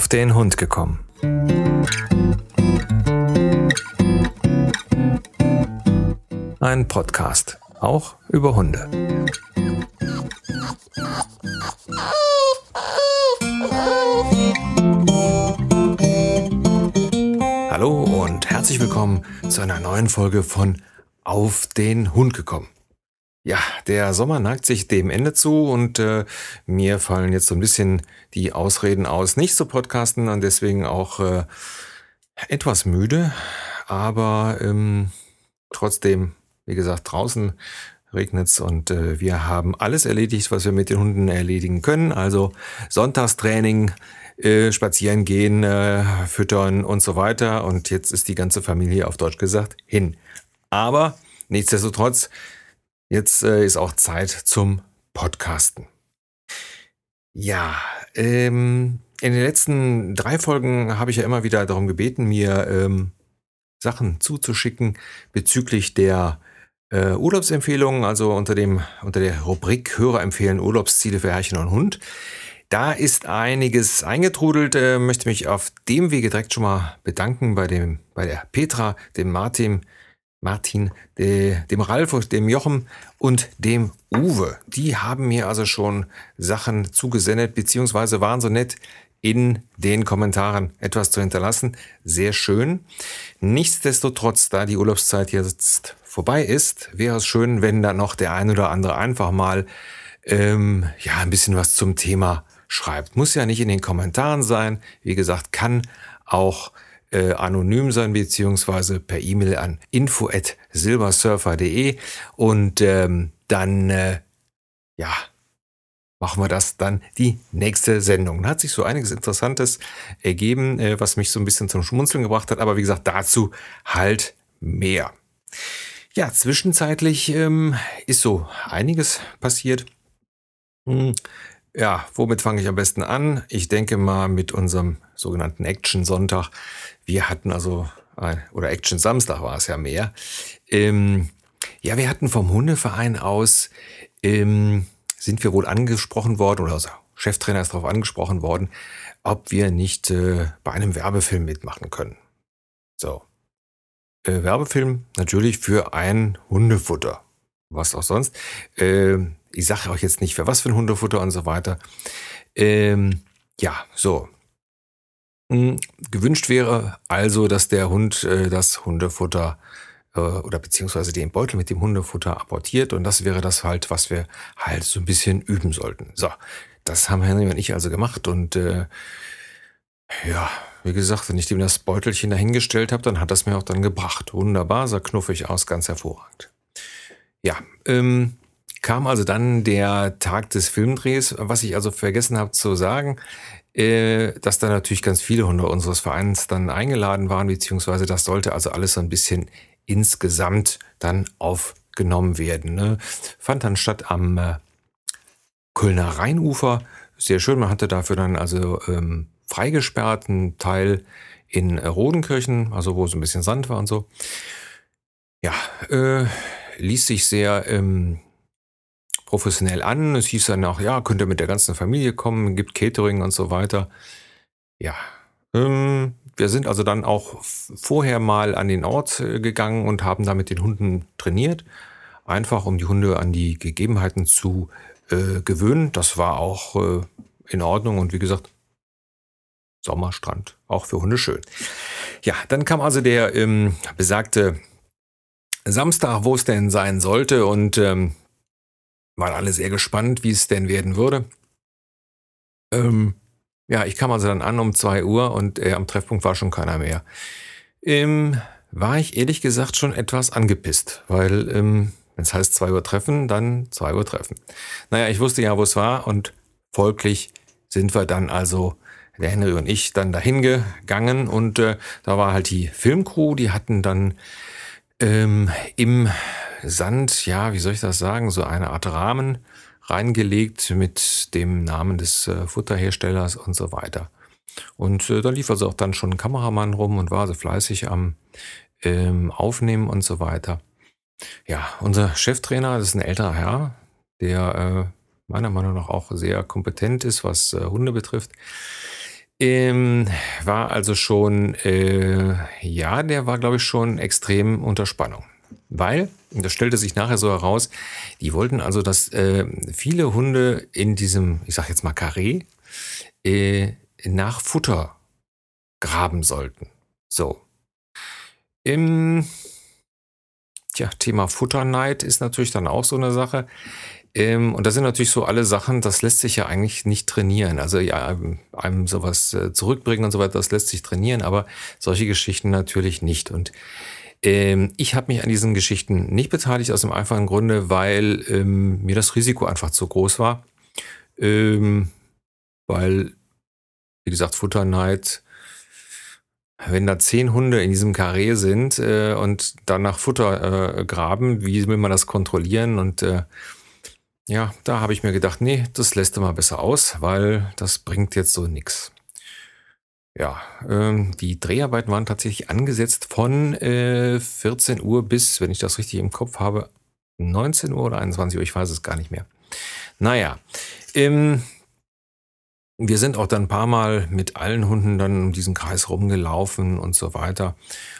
auf den Hund gekommen. Ein Podcast, auch über Hunde. Hallo und herzlich willkommen zu einer neuen Folge von Auf den Hund gekommen. Ja, der Sommer neigt sich dem Ende zu und äh, mir fallen jetzt so ein bisschen die Ausreden aus, nicht zu podcasten und deswegen auch äh, etwas müde, aber ähm, trotzdem, wie gesagt, draußen regnet's und äh, wir haben alles erledigt, was wir mit den Hunden erledigen können. Also Sonntagstraining, äh, spazieren gehen, äh, füttern und so weiter. Und jetzt ist die ganze Familie auf Deutsch gesagt hin. Aber nichtsdestotrotz Jetzt äh, ist auch Zeit zum Podcasten. Ja, ähm, in den letzten drei Folgen habe ich ja immer wieder darum gebeten, mir ähm, Sachen zuzuschicken bezüglich der äh, Urlaubsempfehlungen, also unter dem unter der Rubrik Hörer empfehlen Urlaubsziele für Herrchen und Hund. Da ist einiges eingetrudelt. Äh, möchte mich auf dem Wege direkt schon mal bedanken bei dem bei der Petra, dem Martin, Martin, dem Ralf, dem Jochen und dem Uwe. Die haben mir also schon Sachen zugesendet, beziehungsweise waren so nett, in den Kommentaren etwas zu hinterlassen. Sehr schön. Nichtsdestotrotz, da die Urlaubszeit jetzt vorbei ist, wäre es schön, wenn da noch der ein oder andere einfach mal ähm, ja ein bisschen was zum Thema schreibt. Muss ja nicht in den Kommentaren sein. Wie gesagt, kann auch äh, anonym sein, beziehungsweise per E-Mail an info@silbersurfer.de und ähm, dann äh, ja machen wir das dann die nächste Sendung. Da hat sich so einiges Interessantes ergeben, äh, was mich so ein bisschen zum Schmunzeln gebracht hat, aber wie gesagt, dazu halt mehr. Ja, zwischenzeitlich ähm, ist so einiges passiert. Hm, ja, womit fange ich am besten an? Ich denke mal mit unserem sogenannten Action Sonntag. Wir hatten also, oder Action Samstag war es ja mehr. Ähm, ja, wir hatten vom Hundeverein aus, ähm, sind wir wohl angesprochen worden, oder unser Cheftrainer ist darauf angesprochen worden, ob wir nicht äh, bei einem Werbefilm mitmachen können. So. Äh, Werbefilm natürlich für ein Hundefutter. Was auch sonst. Äh, ich sage auch jetzt nicht, für was für ein Hundefutter und so weiter. Ähm, ja, so. Hm, gewünscht wäre also, dass der Hund äh, das Hundefutter äh, oder beziehungsweise den Beutel mit dem Hundefutter apportiert und das wäre das halt, was wir halt so ein bisschen üben sollten. So, das haben Henry und ich also gemacht und äh, ja, wie gesagt, wenn ich dem das Beutelchen dahingestellt habe, dann hat das mir auch dann gebracht. Wunderbar, sah knuffig aus, ganz hervorragend. Ja, ähm, kam also dann der Tag des Filmdrehs, was ich also vergessen habe zu sagen, äh, dass da natürlich ganz viele Hunde unseres Vereins dann eingeladen waren, beziehungsweise das sollte also alles so ein bisschen insgesamt dann aufgenommen werden. Ne? Fand dann statt am äh, Kölner Rheinufer. Sehr schön, man hatte dafür dann also ähm, freigesperrten Teil in äh, Rodenkirchen, also wo so ein bisschen Sand war und so. Ja, äh, ließ sich sehr ähm, professionell an. Es hieß dann auch, ja, könnt ihr mit der ganzen Familie kommen, gibt Catering und so weiter. Ja, ähm, wir sind also dann auch vorher mal an den Ort äh, gegangen und haben da mit den Hunden trainiert. Einfach um die Hunde an die Gegebenheiten zu äh, gewöhnen. Das war auch äh, in Ordnung und wie gesagt, Sommerstrand, auch für Hunde schön. Ja, dann kam also der ähm, besagte Samstag, wo es denn sein sollte und ähm, waren alle sehr gespannt, wie es denn werden würde. Ähm, ja, ich kam also dann an um zwei Uhr und äh, am Treffpunkt war schon keiner mehr. Ähm, war ich ehrlich gesagt schon etwas angepisst, weil ähm, wenn es heißt zwei Uhr treffen, dann zwei Uhr treffen. Naja, ich wusste ja, wo es war und folglich sind wir dann also, der Henry und ich, dann dahin gegangen und äh, da war halt die Filmcrew, die hatten dann ähm, im Sand, ja, wie soll ich das sagen, so eine Art Rahmen reingelegt mit dem Namen des äh, Futterherstellers und so weiter. Und äh, da lief also auch dann schon ein Kameramann rum und war so fleißig am ähm, Aufnehmen und so weiter. Ja, unser Cheftrainer, das ist ein älterer Herr, der äh, meiner Meinung nach auch sehr kompetent ist, was äh, Hunde betrifft. Ähm, war also schon, äh, ja, der war, glaube ich, schon extrem unter Spannung. Weil, das stellte sich nachher so heraus, die wollten also, dass äh, viele Hunde in diesem, ich sag jetzt mal Karree, äh, nach Futter graben sollten. So. Im tja, Thema Futterneid ist natürlich dann auch so eine Sache. Ähm, und das sind natürlich so alle Sachen, das lässt sich ja eigentlich nicht trainieren. Also ja, einem sowas äh, zurückbringen und so weiter, das lässt sich trainieren, aber solche Geschichten natürlich nicht. Und ähm, ich habe mich an diesen Geschichten nicht beteiligt, aus dem einfachen Grunde, weil ähm, mir das Risiko einfach zu groß war. Ähm, weil, wie gesagt, Futterneid, wenn da zehn Hunde in diesem Karree sind äh, und dann nach Futter äh, graben, wie will man das kontrollieren? Und äh, ja, da habe ich mir gedacht, nee, das lässt du mal besser aus, weil das bringt jetzt so nichts. Ja, ähm, die Dreharbeiten waren tatsächlich angesetzt von äh, 14 Uhr bis, wenn ich das richtig im Kopf habe, 19 Uhr oder 21 Uhr, ich weiß es gar nicht mehr. Naja, ähm, wir sind auch dann ein paar Mal mit allen Hunden dann um diesen Kreis rumgelaufen und so weiter.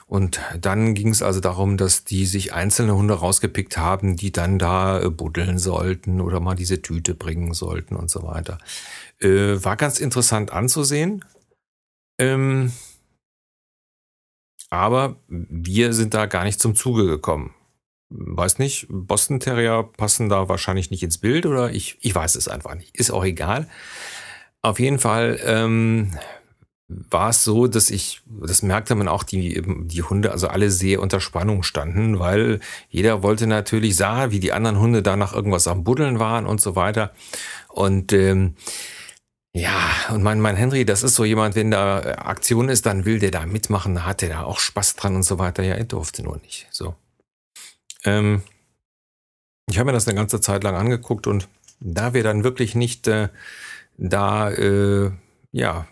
Und dann ging es also darum, dass die sich einzelne Hunde rausgepickt haben, die dann da äh, buddeln sollten oder mal diese Tüte bringen sollten und so weiter. Äh, war ganz interessant anzusehen. Ähm, aber wir sind da gar nicht zum Zuge gekommen. Weiß nicht, Boston Terrier passen da wahrscheinlich nicht ins Bild oder ich, ich weiß es einfach nicht. Ist auch egal. Auf jeden Fall ähm, war es so, dass ich, das merkte man auch, die, die Hunde, also alle sehr unter Spannung standen, weil jeder wollte natürlich, sah, wie die anderen Hunde da nach irgendwas am Buddeln waren und so weiter. Und ähm, ja, und mein, mein Henry, das ist so jemand, wenn da Aktion ist, dann will der da mitmachen, da hat der da auch Spaß dran und so weiter. Ja, er durfte nur nicht. So. Ähm, ich habe mir das eine ganze Zeit lang angeguckt und da wir dann wirklich nicht äh, da, äh, ja,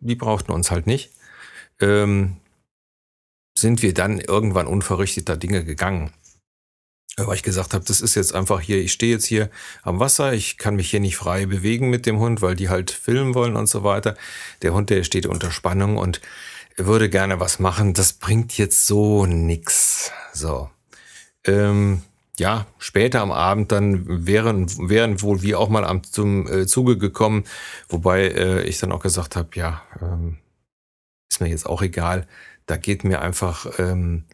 die brauchten uns halt nicht, ähm, sind wir dann irgendwann unverrichteter Dinge gegangen. Weil ich gesagt habe, das ist jetzt einfach hier, ich stehe jetzt hier am Wasser, ich kann mich hier nicht frei bewegen mit dem Hund, weil die halt filmen wollen und so weiter. Der Hund, der steht unter Spannung und würde gerne was machen. Das bringt jetzt so nix. So. Ähm, ja, später am Abend dann wären, wären wohl wir auch mal am, zum äh, Zuge gekommen, wobei äh, ich dann auch gesagt habe, ja, ähm, ist mir jetzt auch egal. Da geht mir einfach ähm,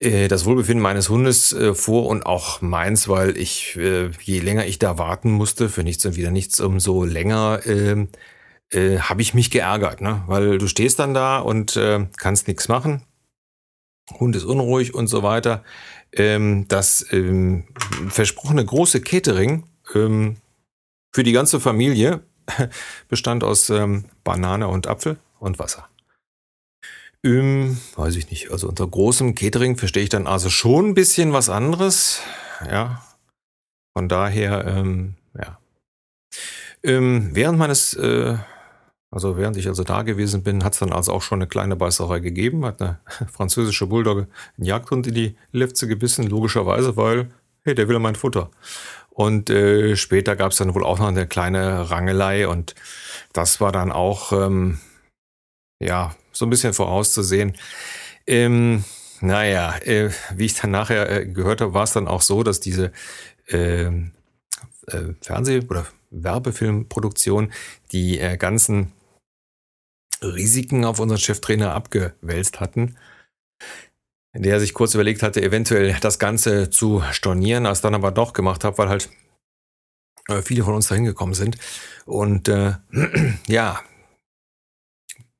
äh, das Wohlbefinden meines Hundes äh, vor und auch meins, weil ich, äh, je länger ich da warten musste, für nichts und wieder nichts, umso länger äh, äh, habe ich mich geärgert, ne? Weil du stehst dann da und äh, kannst nichts machen. Hund ist unruhig und so weiter ähm, das ähm, versprochene große Catering ähm, für die ganze Familie bestand aus ähm, Banane und Apfel und Wasser. Ähm, weiß ich nicht. Also unter großem Catering verstehe ich dann also schon ein bisschen was anderes. Ja. Von daher, ähm, ja. Während meines äh, also während ich also da gewesen bin, hat es dann also auch schon eine kleine Beißerei gegeben, hat eine französische Bulldogge einen Jagdhund in die Lefze gebissen, logischerweise, weil, hey, der will mein Futter. Und äh, später gab es dann wohl auch noch eine kleine Rangelei und das war dann auch, ähm, ja, so ein bisschen vorauszusehen. Ähm, naja, äh, wie ich dann nachher äh, gehört habe, war es dann auch so, dass diese äh, äh, Fernseh- oder Werbefilmproduktion die äh, ganzen Risiken auf unseren Cheftrainer abgewälzt hatten, der er sich kurz überlegt hatte, eventuell das Ganze zu stornieren, als dann aber doch gemacht habe, weil halt äh, viele von uns da hingekommen sind. Und äh, ja,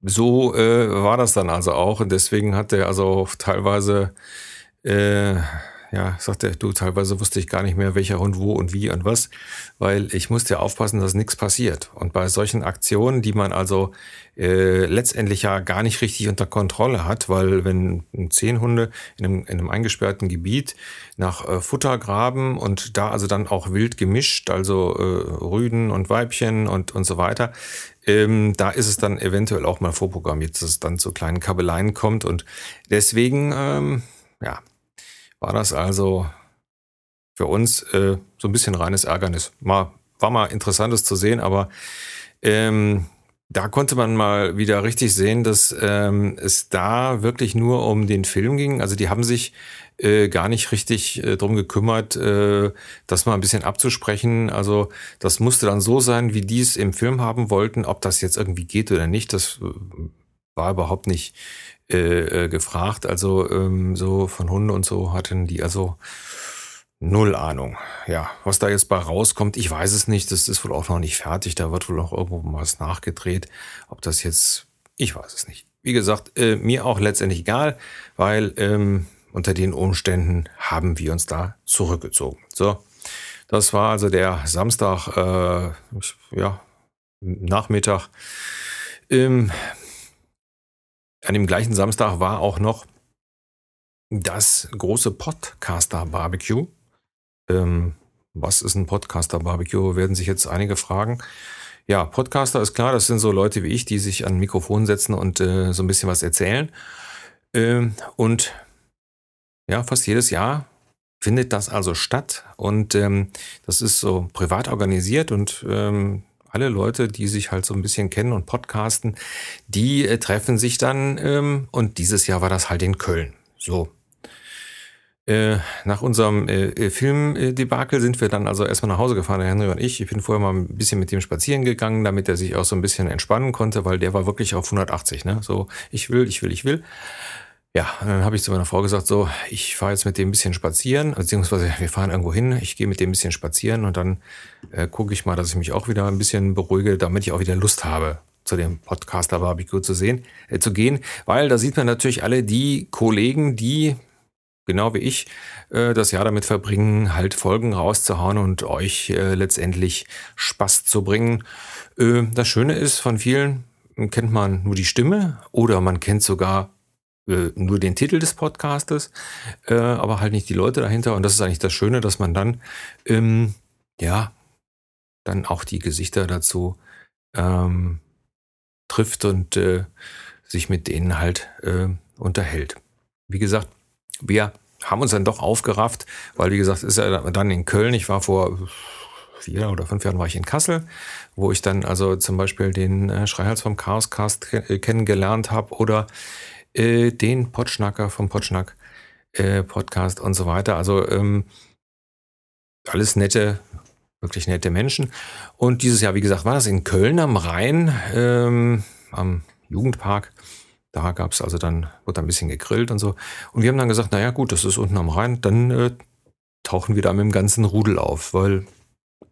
so äh, war das dann also auch. Und deswegen hat er also teilweise äh, ja, sagt er, du, teilweise wusste ich gar nicht mehr, welcher Hund wo und wie und was, weil ich musste ja aufpassen, dass nichts passiert. Und bei solchen Aktionen, die man also äh, letztendlich ja gar nicht richtig unter Kontrolle hat, weil wenn zehn Hunde in einem, in einem eingesperrten Gebiet nach äh, Futter graben und da also dann auch wild gemischt, also äh, Rüden und Weibchen und, und so weiter, ähm, da ist es dann eventuell auch mal vorprogrammiert, dass es dann zu kleinen Kabeleien kommt. Und deswegen, ähm, ja, war das also für uns äh, so ein bisschen reines Ärgernis. Mal, war mal interessantes zu sehen, aber ähm, da konnte man mal wieder richtig sehen, dass ähm, es da wirklich nur um den Film ging. Also die haben sich äh, gar nicht richtig äh, drum gekümmert, äh, das mal ein bisschen abzusprechen. Also das musste dann so sein, wie die es im Film haben wollten. Ob das jetzt irgendwie geht oder nicht, das war überhaupt nicht äh, äh, gefragt. Also ähm, so von Hunde und so hatten die also Null Ahnung. Ja, was da jetzt bei rauskommt, ich weiß es nicht. Das ist wohl auch noch nicht fertig. Da wird wohl noch irgendwo was nachgedreht. Ob das jetzt, ich weiß es nicht. Wie gesagt, äh, mir auch letztendlich egal, weil ähm, unter den Umständen haben wir uns da zurückgezogen. So, das war also der Samstag, äh, ja, Nachmittag. Ähm, an dem gleichen Samstag war auch noch das große Podcaster Barbecue. Ähm, was ist ein Podcaster-Barbecue? Werden sich jetzt einige fragen. Ja, Podcaster ist klar, das sind so Leute wie ich, die sich an Mikrofon setzen und äh, so ein bisschen was erzählen. Ähm, und ja, fast jedes Jahr findet das also statt. Und ähm, das ist so privat organisiert und ähm, alle Leute, die sich halt so ein bisschen kennen und podcasten, die äh, treffen sich dann. Ähm, und dieses Jahr war das halt in Köln. So, äh, nach unserem äh, äh, Filmdebakel sind wir dann also erstmal nach Hause gefahren, der Henry und ich. Ich bin vorher mal ein bisschen mit dem spazieren gegangen, damit er sich auch so ein bisschen entspannen konnte, weil der war wirklich auf 180. Ne? So, ich will, ich will, ich will. Ja, dann habe ich zu meiner Frau gesagt, so, ich fahre jetzt mit dem ein bisschen spazieren, beziehungsweise wir fahren irgendwo hin, ich gehe mit dem ein bisschen spazieren und dann äh, gucke ich mal, dass ich mich auch wieder ein bisschen beruhige, damit ich auch wieder Lust habe, zu dem Podcaster Barbecue zu sehen, äh, zu gehen, weil da sieht man natürlich alle die Kollegen, die genau wie ich, äh, das Jahr damit verbringen, halt Folgen rauszuhauen und euch äh, letztendlich Spaß zu bringen. Äh, das Schöne ist, von vielen kennt man nur die Stimme oder man kennt sogar äh, nur den Titel des Podcastes, äh, aber halt nicht die Leute dahinter. Und das ist eigentlich das Schöne, dass man dann, ähm, ja, dann auch die Gesichter dazu ähm, trifft und äh, sich mit denen halt unterhält. Wie gesagt, wir haben uns dann doch aufgerafft, weil wie gesagt, ist ja dann in Köln. Ich war vor vier oder fünf Jahren war ich in Kassel, wo ich dann also zum Beispiel den äh, Schreihals vom Chaoscast äh, kennengelernt habe oder äh, den Potschnacker vom Potschnack äh, Podcast und so weiter. Also ähm, alles nette, wirklich nette Menschen. Und dieses Jahr, wie gesagt, war das in Köln am Rhein, ähm, am Jugendpark. Da gab es also dann, wurde ein bisschen gegrillt und so. Und wir haben dann gesagt, naja gut, das ist unten am Rhein, dann äh, tauchen wir da mit dem ganzen Rudel auf, weil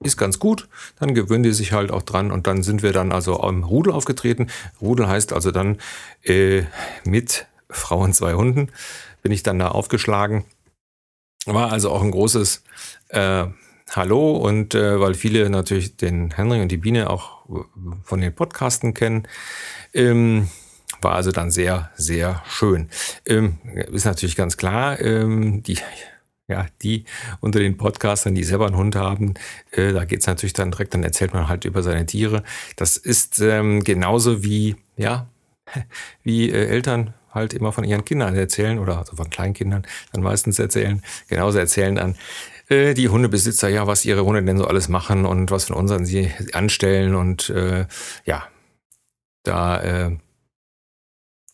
ist ganz gut, dann gewöhnen die sich halt auch dran und dann sind wir dann also am Rudel aufgetreten. Rudel heißt also dann äh, mit Frau und zwei Hunden bin ich dann da aufgeschlagen. War also auch ein großes äh, Hallo und äh, weil viele natürlich den Henry und die Biene auch von den Podcasten kennen, ähm, war also dann sehr, sehr schön. Ähm, ist natürlich ganz klar, ähm, die, ja, die unter den Podcastern, die selber einen Hund haben, äh, da geht's natürlich dann direkt, dann erzählt man halt über seine Tiere. Das ist ähm, genauso wie, ja, wie äh, Eltern halt immer von ihren Kindern erzählen oder also von Kleinkindern dann meistens erzählen, genauso erzählen dann äh, die Hundebesitzer, ja, was ihre Hunde denn so alles machen und was von unseren sie anstellen und äh, ja, da äh,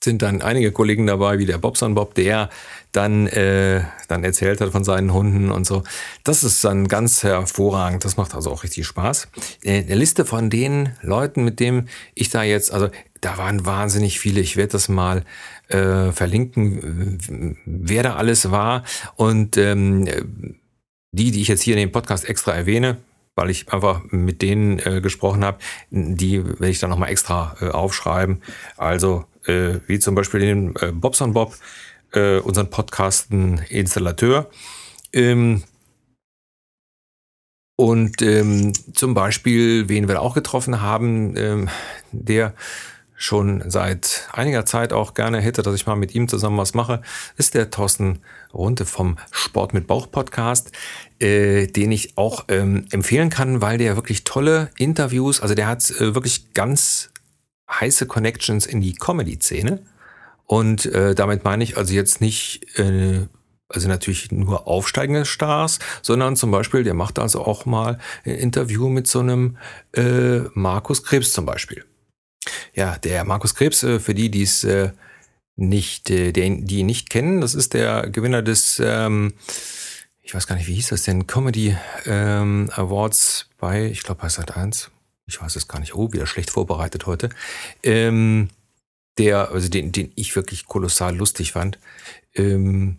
sind dann einige Kollegen dabei, wie der Bobson Bob, der dann, äh, dann erzählt hat von seinen Hunden und so. Das ist dann ganz hervorragend. Das macht also auch richtig Spaß. Äh, eine Liste von den Leuten, mit denen ich da jetzt, also da waren wahnsinnig viele. Ich werde das mal äh, verlinken, wer da alles war. Und ähm, die, die ich jetzt hier in dem Podcast extra erwähne, weil ich einfach mit denen äh, gesprochen habe, die werde ich dann nochmal extra äh, aufschreiben. Also äh, wie zum Beispiel den äh, Bobson Bob, äh, unseren Podcasten Installateur. Ähm, und ähm, zum Beispiel, wen wir auch getroffen haben, ähm, der schon seit einiger Zeit auch gerne hätte, dass ich mal mit ihm zusammen was mache, ist der Thorsten Runte vom Sport mit Bauch Podcast, äh, den ich auch ähm, empfehlen kann, weil der wirklich tolle Interviews, also der hat äh, wirklich ganz heiße Connections in die Comedy-Szene. Und äh, damit meine ich also jetzt nicht, äh, also natürlich nur aufsteigende Stars, sondern zum Beispiel, der macht also auch mal ein Interview mit so einem äh, Markus Krebs zum Beispiel. ja, der Markus Krebs, äh, für die, die es äh, nicht, äh, die, die ihn nicht kennen, das ist der Gewinner des, ähm, ich weiß gar nicht, wie hieß das denn, Comedy ähm, Awards bei, ich glaube bei Sat 1. Ich weiß es gar nicht. Oh, wieder schlecht vorbereitet heute. Ähm, der, also den, den ich wirklich kolossal lustig fand. Ähm,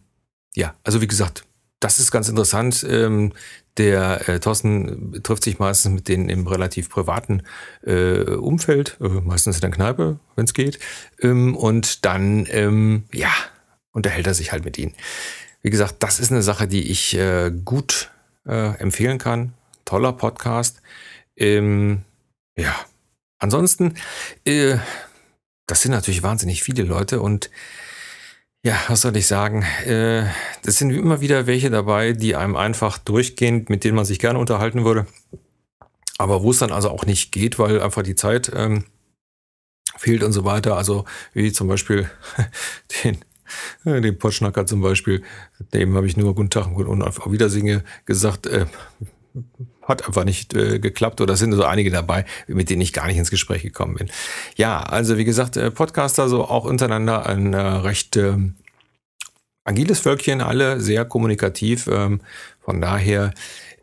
ja, also wie gesagt, das ist ganz interessant. Ähm, der äh, Thorsten trifft sich meistens mit denen im relativ privaten äh, Umfeld, äh, meistens in der Kneipe, wenn es geht. Ähm, und dann, ähm, ja, unterhält er sich halt mit ihnen. Wie gesagt, das ist eine Sache, die ich äh, gut äh, empfehlen kann. Toller Podcast. Ähm, ja, ansonsten, äh, das sind natürlich wahnsinnig viele Leute und ja, was soll ich sagen? Äh, das sind immer wieder welche dabei, die einem einfach durchgehend, mit denen man sich gerne unterhalten würde. Aber wo es dann also auch nicht geht, weil einfach die Zeit ähm, fehlt und so weiter. Also wie zum Beispiel den, äh, den Potschnacker zum Beispiel, dem habe ich nur Guten Tag und auf Wiedersehen gesagt. Äh, hat einfach nicht äh, geklappt oder sind so einige dabei, mit denen ich gar nicht ins Gespräch gekommen bin. Ja, also wie gesagt, äh, Podcaster so auch untereinander ein äh, recht äh, agiles Völkchen, alle sehr kommunikativ. Ähm, von daher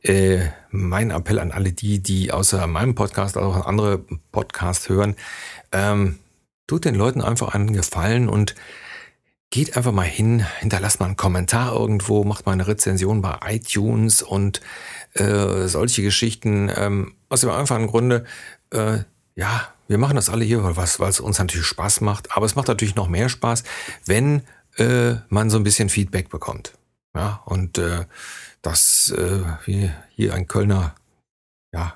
äh, mein Appell an alle die, die außer meinem Podcast auch andere Podcasts hören, ähm, tut den Leuten einfach einen Gefallen und geht einfach mal hin, hinterlasst mal einen Kommentar irgendwo, macht mal eine Rezension bei iTunes und äh, solche Geschichten ähm, aus dem einfachen Grunde, äh, ja, wir machen das alle hier, weil es uns natürlich Spaß macht, aber es macht natürlich noch mehr Spaß, wenn äh, man so ein bisschen Feedback bekommt. Ja, und äh, das, äh, wie hier ein Kölner, ja,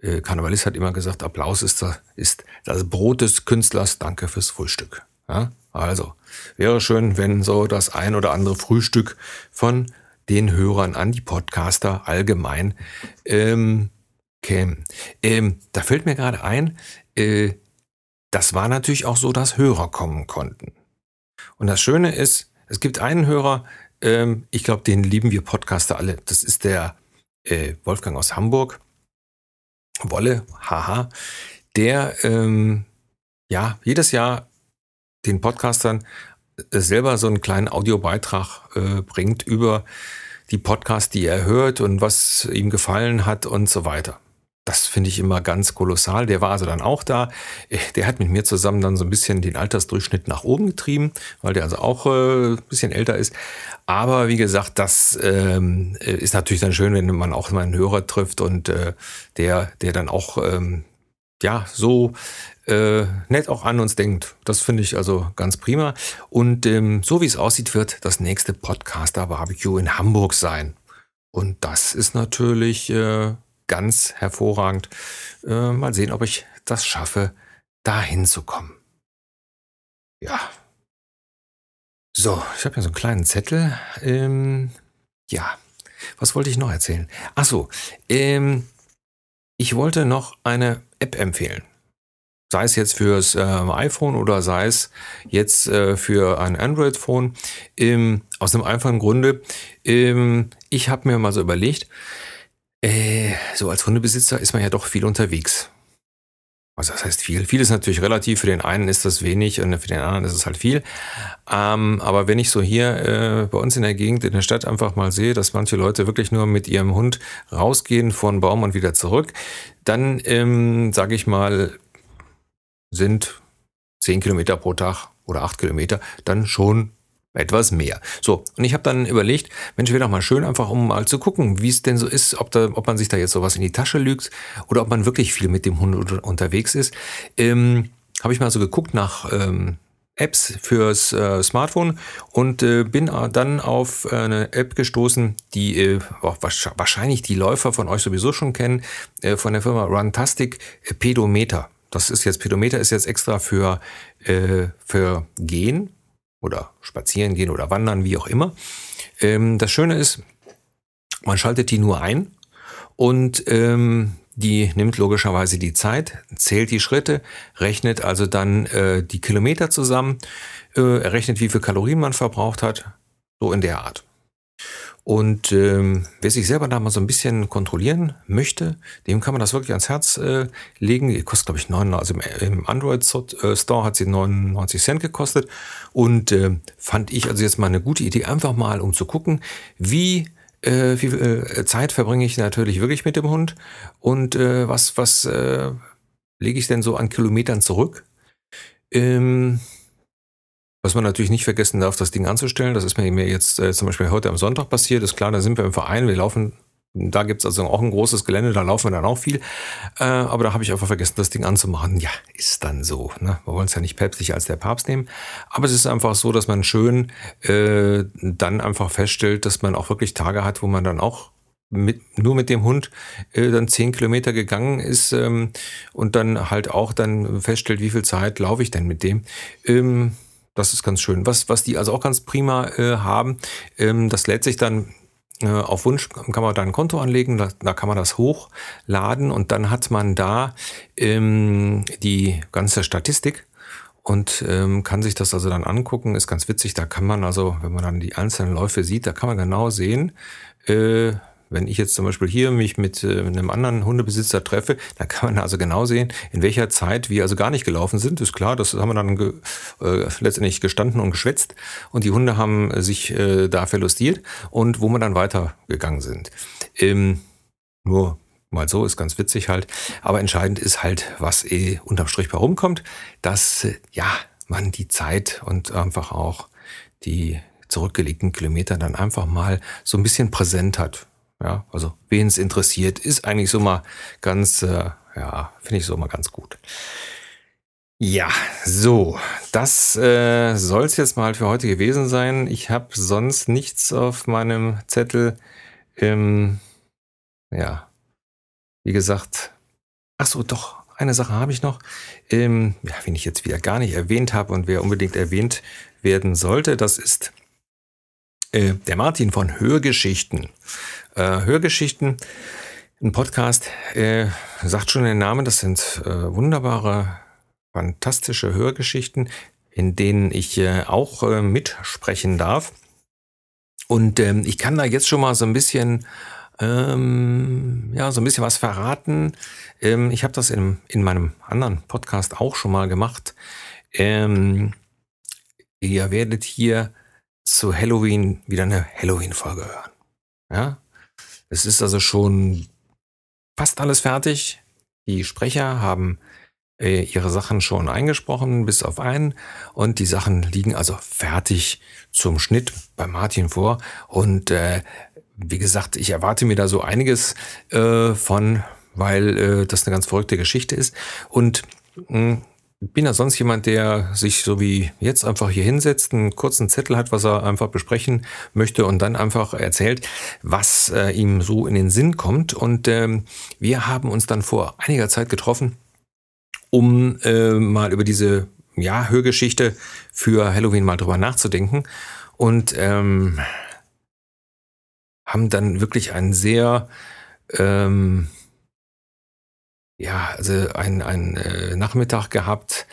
äh, Karnevalist hat immer gesagt, Applaus ist, das, ist das Brot des Künstlers, danke fürs Frühstück. Ja, also, wäre schön, wenn so das ein oder andere Frühstück von den Hörern an die Podcaster allgemein ähm, kämen. Ähm, da fällt mir gerade ein, äh, das war natürlich auch so, dass Hörer kommen konnten. Und das Schöne ist, es gibt einen Hörer, ähm, ich glaube, den lieben wir Podcaster alle. Das ist der äh, Wolfgang aus Hamburg. Wolle, haha. Der ähm, ja jedes Jahr den Podcastern selber so einen kleinen Audiobeitrag äh, bringt über die Podcasts, die er hört und was ihm gefallen hat und so weiter. Das finde ich immer ganz kolossal. Der war also dann auch da. Der hat mit mir zusammen dann so ein bisschen den Altersdurchschnitt nach oben getrieben, weil der also auch äh, ein bisschen älter ist. Aber wie gesagt, das ähm, ist natürlich dann schön, wenn man auch mal einen Hörer trifft und äh, der, der dann auch ähm, ja so äh, nett auch an uns denkt. Das finde ich also ganz prima. Und ähm, so wie es aussieht, wird das nächste Podcaster Barbecue in Hamburg sein. Und das ist natürlich äh, ganz hervorragend. Äh, mal sehen, ob ich das schaffe, da hinzukommen. Ja. So, ich habe hier so einen kleinen Zettel. Ähm, ja, was wollte ich noch erzählen? Ach so, ähm, ich wollte noch eine App empfehlen sei es jetzt fürs äh, iPhone oder sei es jetzt äh, für ein Android-Phone, ähm, aus einem einfachen Grunde. Ähm, ich habe mir mal so überlegt, äh, so als Hundebesitzer ist man ja doch viel unterwegs. Also das heißt viel. Viel ist natürlich relativ. Für den einen ist das wenig und für den anderen ist es halt viel. Ähm, aber wenn ich so hier äh, bei uns in der Gegend, in der Stadt einfach mal sehe, dass manche Leute wirklich nur mit ihrem Hund rausgehen vor Baum und wieder zurück, dann ähm, sage ich mal, sind 10 Kilometer pro Tag oder 8 Kilometer dann schon etwas mehr. So, und ich habe dann überlegt, Mensch, wäre doch mal schön, einfach um mal zu gucken, wie es denn so ist, ob, da, ob man sich da jetzt sowas in die Tasche lügt oder ob man wirklich viel mit dem Hund unterwegs ist. Ähm, habe ich mal so geguckt nach ähm, Apps fürs äh, Smartphone und äh, bin dann auf eine App gestoßen, die äh, wahrscheinlich die Läufer von euch sowieso schon kennen, äh, von der Firma Runtastic äh, Pedometer. Das ist jetzt, Pedometer ist jetzt extra für, äh, für Gehen oder Spazieren gehen oder Wandern, wie auch immer. Ähm, das Schöne ist, man schaltet die nur ein und ähm, die nimmt logischerweise die Zeit, zählt die Schritte, rechnet also dann äh, die Kilometer zusammen, äh, errechnet, wie viel Kalorien man verbraucht hat, so in der Art. Und ähm, wer sich selber da mal so ein bisschen kontrollieren möchte, dem kann man das wirklich ans Herz äh, legen. Die kostet, glaube ich, 9, also im, im Android äh, Store hat sie 99 Cent gekostet. Und äh, fand ich also jetzt mal eine gute Idee, einfach mal um zu gucken, wie äh, viel äh, Zeit verbringe ich natürlich wirklich mit dem Hund und äh, was, was äh, lege ich denn so an Kilometern zurück? Ähm, was man natürlich nicht vergessen darf, das Ding anzustellen. Das ist mir jetzt äh, zum Beispiel heute am Sonntag passiert. Ist klar, da sind wir im Verein, wir laufen da gibt's also auch ein großes Gelände, da laufen wir dann auch viel. Äh, aber da habe ich einfach vergessen, das Ding anzumachen. Ja, ist dann so. Ne? Wir wollen es ja nicht päpstlich als der Papst nehmen. Aber es ist einfach so, dass man schön äh, dann einfach feststellt, dass man auch wirklich Tage hat, wo man dann auch mit, nur mit dem Hund äh, dann zehn Kilometer gegangen ist ähm, und dann halt auch dann feststellt, wie viel Zeit laufe ich denn mit dem. Ähm, das ist ganz schön. Was, was die also auch ganz prima äh, haben, ähm, das lädt sich dann äh, auf Wunsch kann man da ein Konto anlegen, da, da, kann man das hochladen und dann hat man da ähm, die ganze Statistik und ähm, kann sich das also dann angucken. Ist ganz witzig, da kann man also, wenn man dann die einzelnen Läufe sieht, da kann man genau sehen, äh, wenn ich jetzt zum Beispiel hier mich mit äh, einem anderen Hundebesitzer treffe, da kann man also genau sehen, in welcher Zeit wir also gar nicht gelaufen sind. Ist klar, das haben wir dann ge, äh, letztendlich gestanden und geschwätzt und die Hunde haben sich äh, da verlustiert und wo wir dann weitergegangen sind. Ähm, nur mal so, ist ganz witzig halt. Aber entscheidend ist halt, was eh unterm Strich herumkommt, dass äh, ja man die Zeit und einfach auch die zurückgelegten Kilometer dann einfach mal so ein bisschen präsent hat. Ja, also wen es interessiert, ist eigentlich so mal ganz, äh, ja, finde ich so mal ganz gut. Ja, so, das äh, soll es jetzt mal für heute gewesen sein. Ich habe sonst nichts auf meinem Zettel. Ähm, ja, wie gesagt, ach so, doch, eine Sache habe ich noch, ähm, ja, wen ich jetzt wieder gar nicht erwähnt habe und wer unbedingt erwähnt werden sollte, das ist äh, der Martin von Hörgeschichten. Äh, Hörgeschichten, ein Podcast, äh, sagt schon der Name, das sind äh, wunderbare, fantastische Hörgeschichten, in denen ich äh, auch äh, mitsprechen darf. Und ähm, ich kann da jetzt schon mal so ein bisschen, ähm, ja, so ein bisschen was verraten. Ähm, ich habe das in, in meinem anderen Podcast auch schon mal gemacht. Ähm, ihr werdet hier zu Halloween wieder eine Halloween-Folge hören. Ja, es ist also schon fast alles fertig. Die Sprecher haben äh, ihre Sachen schon eingesprochen, bis auf einen. Und die Sachen liegen also fertig zum Schnitt bei Martin vor. Und äh, wie gesagt, ich erwarte mir da so einiges äh, von, weil äh, das eine ganz verrückte Geschichte ist. Und mh, bin ja sonst jemand, der sich so wie jetzt einfach hier hinsetzt, einen kurzen Zettel hat, was er einfach besprechen möchte und dann einfach erzählt, was äh, ihm so in den Sinn kommt. Und ähm, wir haben uns dann vor einiger Zeit getroffen, um äh, mal über diese ja, Hörgeschichte für Halloween mal drüber nachzudenken. Und ähm, haben dann wirklich einen sehr ähm, ja, also ein, ein äh, Nachmittag gehabt,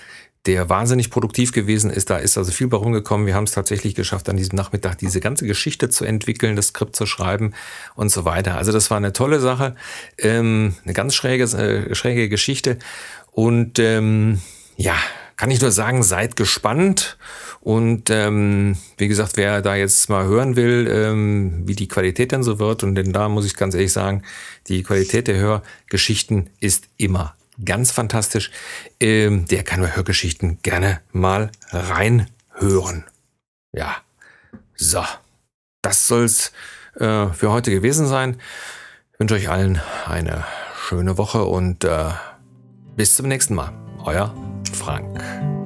der wahnsinnig produktiv gewesen ist. Da ist also viel bei rumgekommen. Wir haben es tatsächlich geschafft, an diesem Nachmittag diese ganze Geschichte zu entwickeln, das Skript zu schreiben und so weiter. Also das war eine tolle Sache, ähm, eine ganz schräge, äh, schräge Geschichte. Und ähm, ja, kann ich nur sagen, seid gespannt. Und ähm, wie gesagt, wer da jetzt mal hören will, ähm, wie die Qualität denn so wird, und denn da muss ich ganz ehrlich sagen, die Qualität der Hörgeschichten ist immer ganz fantastisch. Ähm, der kann bei Hörgeschichten gerne mal reinhören. Ja, so, das soll's äh, für heute gewesen sein. Ich wünsche euch allen eine schöne Woche und äh, bis zum nächsten Mal. Euer Frank.